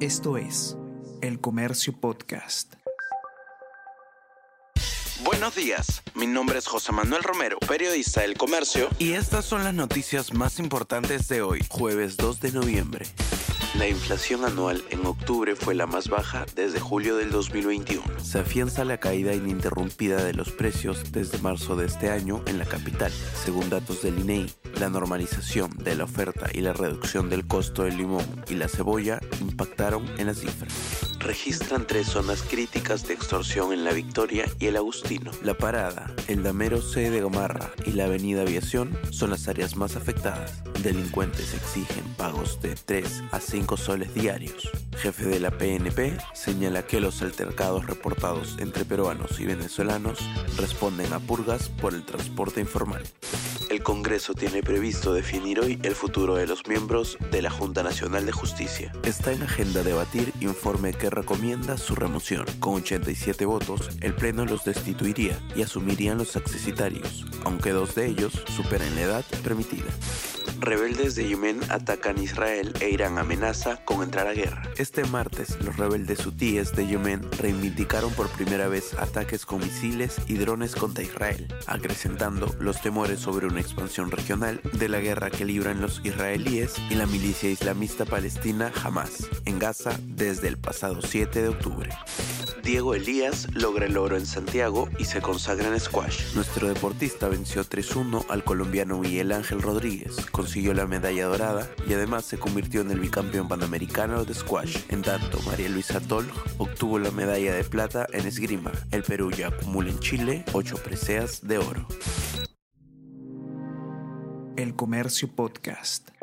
Esto es El Comercio Podcast. Buenos días, mi nombre es José Manuel Romero, periodista del Comercio, y estas son las noticias más importantes de hoy, jueves 2 de noviembre. La inflación anual en octubre fue la más baja desde julio del 2021. Se afianza la caída ininterrumpida de los precios desde marzo de este año en la capital. Según datos del INEI, la normalización de la oferta y la reducción del costo del limón y la cebolla impactaron en las cifras registran tres zonas críticas de extorsión en La Victoria y el Agustino. La Parada, el Damero C de Gamarra y la Avenida Aviación son las áreas más afectadas. Delincuentes exigen pagos de 3 a 5 soles diarios. Jefe de la PNP señala que los altercados reportados entre peruanos y venezolanos responden a purgas por el transporte informal. El Congreso tiene previsto definir hoy el futuro de los miembros de la Junta Nacional de Justicia. Está en agenda debatir informe que recomienda su remoción. Con 87 votos, el Pleno los destituiría y asumirían los accesitarios, aunque dos de ellos superen la edad permitida. Rebeldes de Yemen atacan Israel e Irán amenaza con entrar a guerra. Este martes, los rebeldes hutíes de Yemen reivindicaron por primera vez ataques con misiles y drones contra Israel, acrecentando los temores sobre una expansión regional de la guerra que libran los israelíes y la milicia islamista palestina Hamas en Gaza desde el pasado 7 de octubre. Diego Elías logra el oro en Santiago y se consagra en squash. Nuestro deportista venció 3-1 al colombiano Miguel Ángel Rodríguez, consiguió la medalla dorada y además se convirtió en el bicampeón panamericano de squash. En tanto, María Luisa Tolj obtuvo la medalla de plata en esgrima. El Perú ya acumula en Chile 8 preseas de oro. El Comercio Podcast.